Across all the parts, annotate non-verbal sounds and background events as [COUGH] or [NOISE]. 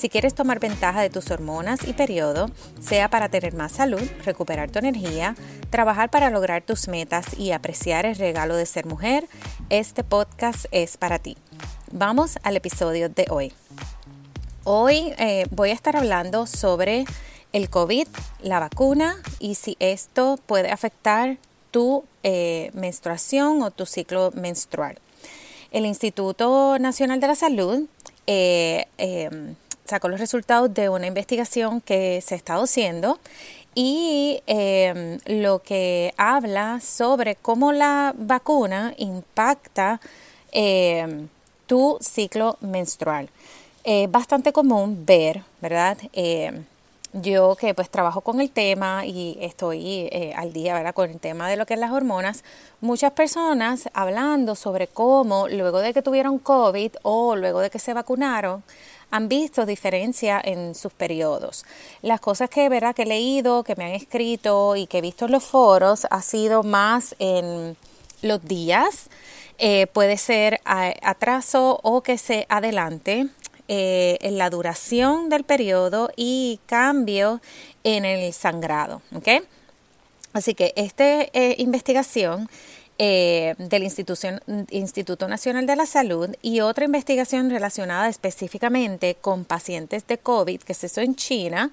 Si quieres tomar ventaja de tus hormonas y periodo, sea para tener más salud, recuperar tu energía, trabajar para lograr tus metas y apreciar el regalo de ser mujer, este podcast es para ti. Vamos al episodio de hoy. Hoy eh, voy a estar hablando sobre el COVID, la vacuna y si esto puede afectar tu eh, menstruación o tu ciclo menstrual. El Instituto Nacional de la Salud eh, em, sacó los resultados de una investigación que se estado haciendo y em, lo que habla sobre cómo la vacuna impacta em, tu ciclo menstrual. Es bastante común ver, ¿verdad? Yo que pues trabajo con el tema y estoy eh, al día ¿verdad? con el tema de lo que es las hormonas, muchas personas hablando sobre cómo luego de que tuvieron COVID o luego de que se vacunaron, han visto diferencia en sus periodos. Las cosas que, ¿verdad? que he leído, que me han escrito y que he visto en los foros ha sido más en los días, eh, puede ser atraso o que se adelante eh, en la duración del periodo y cambio en el sangrado. Así que esta eh, investigación eh, del Instituto Nacional de la Salud y otra investigación relacionada específicamente con pacientes de COVID que se hizo en China.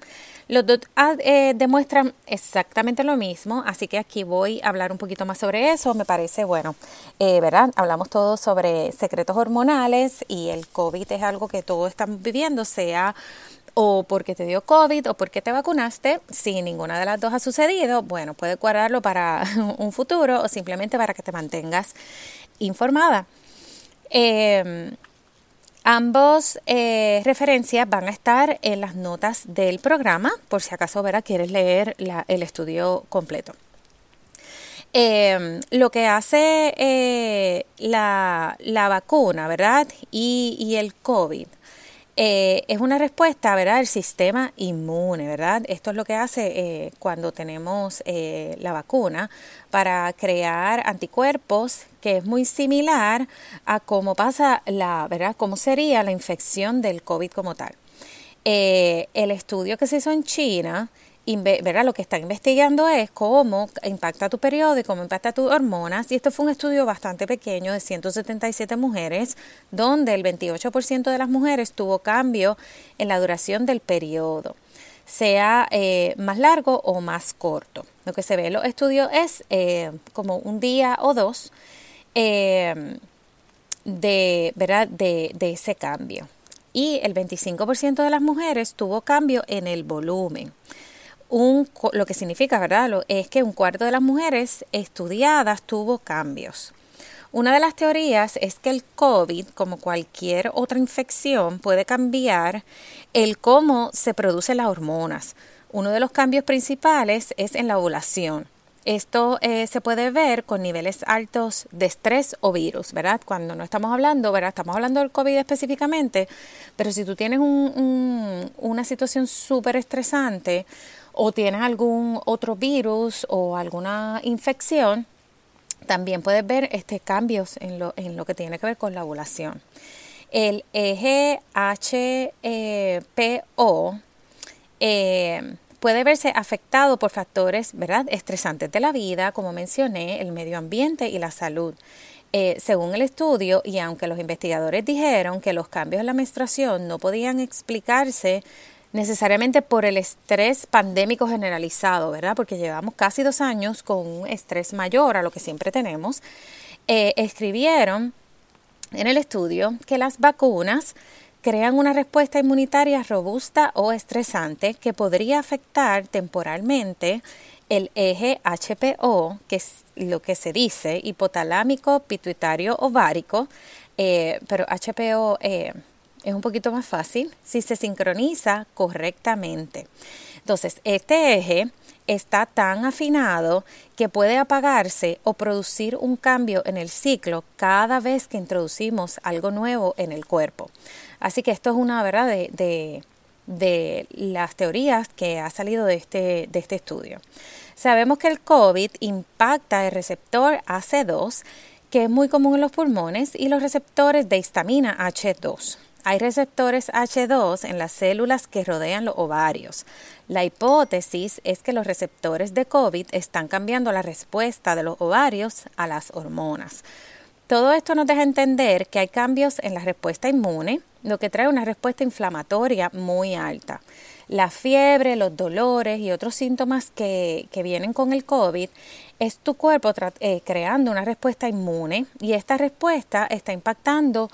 Los dos ah, eh, demuestran exactamente lo mismo, así que aquí voy a hablar un poquito más sobre eso. Me parece, bueno, eh, ¿verdad? Hablamos todo sobre secretos hormonales y el COVID es algo que todos estamos viviendo, sea o porque te dio COVID o porque te vacunaste, si ninguna de las dos ha sucedido, bueno, puedes guardarlo para [LAUGHS] un futuro o simplemente para que te mantengas informada. Eh, ambos eh, referencias van a estar en las notas del programa, por si acaso verá, quieres leer el estudio completo. Eh, lo que hace la, la, vacuna, ¿verdad? Y, y el COVID eh, es una respuesta, ¿verdad?, El sistema inmune, ¿verdad? Esto es lo que hace eh, cuando tenemos eh, la vacuna para crear anticuerpos, que es muy similar a cómo pasa la, ¿verdad?, cómo sería la infección del COVID como tal. el estudio que se hizo en China ¿verdad? Lo que están investigando es cómo impacta tu periodo y cómo impacta tus hormonas. Y esto fue un estudio bastante pequeño de 177 mujeres, donde el 28% de las mujeres tuvo cambio en la duración del periodo, sea eh, más largo o más corto. Lo que se ve en los estudios es eh, como un día o dos eh, de, ¿verdad? De, de ese cambio. Y el 25% de las mujeres tuvo cambio en el volumen lo que significa, ¿verdad? es que un cuarto de las mujeres estudiadas tuvo cambios. Una de las teorías es que el COVID, como cualquier otra infección, puede cambiar el cómo se producen las hormonas. Uno de los cambios principales es en la ovulación. Esto eh, se puede ver con niveles altos de estrés o virus, ¿verdad? Cuando no estamos hablando, ¿verdad? Estamos hablando del COVID específicamente, pero si tú tienes una situación súper estresante, o tienes algún otro virus o alguna infección, también puedes ver este, cambios en lo, en lo que tiene que ver con la ovulación. El eje HPO eh, puede verse afectado por factores ¿verdad? estresantes de la vida, como mencioné, el medio ambiente y la salud. Eh, según el estudio, y aunque los investigadores dijeron que los cambios en la menstruación no podían explicarse necesariamente por el estrés pandémico generalizado, ¿verdad? Porque llevamos casi dos años con un estrés mayor a lo que siempre tenemos. Eh, escribieron en el estudio que las vacunas crean una respuesta inmunitaria robusta o estresante que podría afectar temporalmente el eje HPO, que es lo que se dice hipotalámico, pituitario, ovárico, eh, pero HPO eh, es un poquito más fácil si se sincroniza correctamente. Entonces, este eje está tan afinado que puede apagarse o producir un cambio en el ciclo cada vez que introducimos algo nuevo en el cuerpo. Así que esto es una verdad de, de, las teorías que ha salido de este, de este estudio. Sabemos que el COVID impacta el receptor AC2, que es muy común en los pulmones, y los receptores de histamina H2. Hay receptores H2 en las células que rodean los ovarios. La hipótesis es que los receptores de COVID están cambiando la respuesta de los ovarios a las hormonas. Todo esto nos deja entender que hay cambios en la respuesta inmune, lo que trae una respuesta inflamatoria muy alta. La fiebre, los dolores y otros síntomas que, vienen con el COVID es tu cuerpo eh, creando una respuesta inmune y esta respuesta está impactando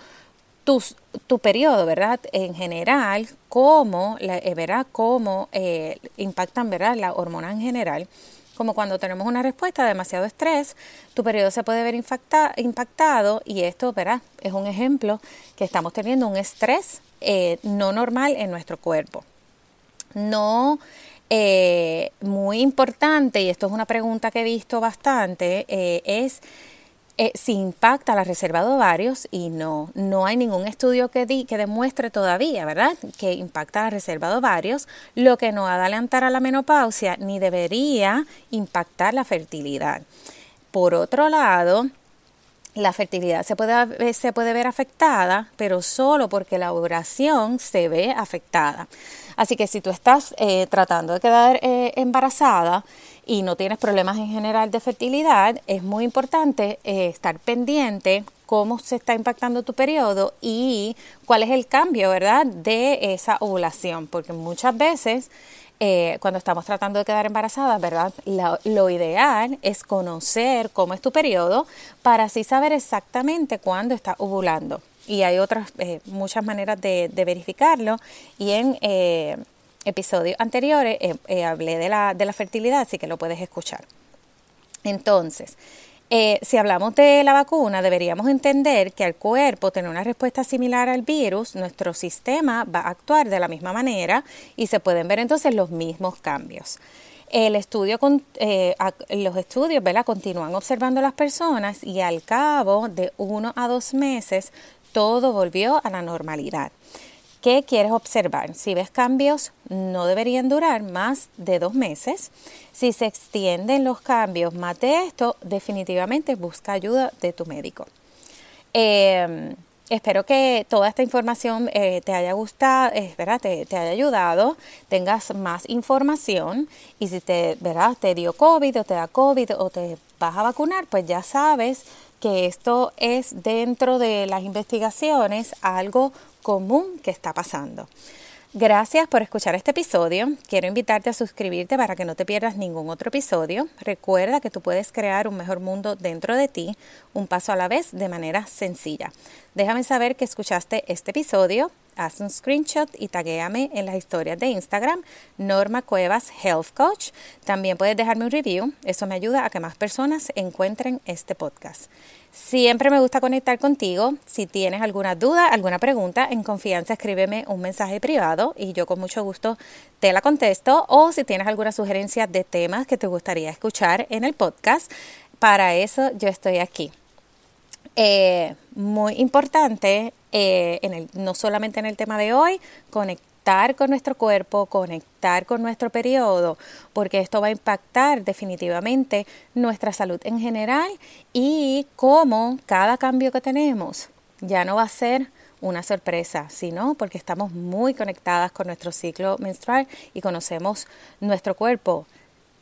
tu periodo, ¿verdad? En general, cómo, la, eh. Cómo eh, impactan, ¿verdad? La hormona en general. Como cuando tenemos una respuesta de demasiado estrés, tu periodo se puede ver impactado y esto, ¿verdad? Es un ejemplo que estamos teniendo un estrés eh, no normal en nuestro cuerpo. No muy importante, y esto es una pregunta que he visto bastante, es eh, si impacta la reserva de ovarios y no, no hay ningún estudio que, di, que demuestre todavía, ¿verdad?, que impacta la reserva de ovarios, lo que no va a adelantar a la menopausia ni debería impactar la fertilidad. Por otro lado, la fertilidad se puede, se puede ver afectada, pero solo porque la ovulación se ve afectada. Así que si tú estás eh, tratando de quedar eh, embarazada, y no tienes problemas en general de fertilidad, es muy importante eh, estar pendiente cómo se está impactando tu periodo y cuál es el cambio, ¿verdad?, de esa ovulación, porque muchas veces eh, cuando estamos tratando de quedar embarazadas, ¿verdad? lo ideal es conocer cómo es tu periodo para así saber exactamente cuándo estás ovulando. Y hay otras, eh, muchas maneras de, verificarlo. Y en episodios anteriores eh, eh, hablé de la, de la fertilidad, así que lo puedes escuchar. Entonces, eh, si hablamos de la vacuna, deberíamos entender que al cuerpo tener una respuesta similar al virus, nuestro sistema va a actuar de la misma manera y se pueden ver entonces los mismos cambios. El estudio con, los estudios ¿verdad? continúan observando a las personas y al cabo de uno a dos meses todo volvió a la normalidad. ¿Qué quieres observar? Si ves cambios, no deberían durar más de dos meses. Si se extienden los cambios más de esto, definitivamente busca ayuda de tu médico. Em, espero que toda esta información eh, te haya gustado, eh, Te, te, haya ayudado, tengas más información y si te, ¿verdad? te dio COVID o te da COVID o te vas a vacunar, pues ya sabes que esto es dentro de las investigaciones algo común que está pasando. Gracias por escuchar este episodio. Quiero invitarte a suscribirte para que no te pierdas ningún otro episodio. Recuerda que tú puedes crear un mejor mundo dentro de ti, un paso a la vez, de manera sencilla. Déjame saber que escuchaste este episodio haz un screenshot y taguéame en las historias de Instagram, Norma Cuevas Health Coach. También puedes dejarme un review, eso me ayuda a que más personas encuentren este podcast. Siempre me gusta conectar contigo. Si tienes alguna duda, alguna pregunta, en confianza escríbeme un mensaje privado y yo con mucho gusto te la contesto. O si tienes alguna sugerencia de temas que te gustaría escuchar en el podcast, para eso yo estoy aquí. Eh, muy importante, eh, no solamente en el tema de hoy, conectar con nuestro cuerpo, conectar con nuestro periodo, porque esto va a impactar definitivamente nuestra salud en general y cómo cada cambio que tenemos ya no va a ser una sorpresa, sino porque estamos muy conectadas con nuestro ciclo menstrual y conocemos nuestro cuerpo.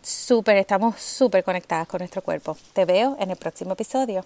Súper, estamos súper conectadas con nuestro cuerpo. Te veo en el próximo episodio.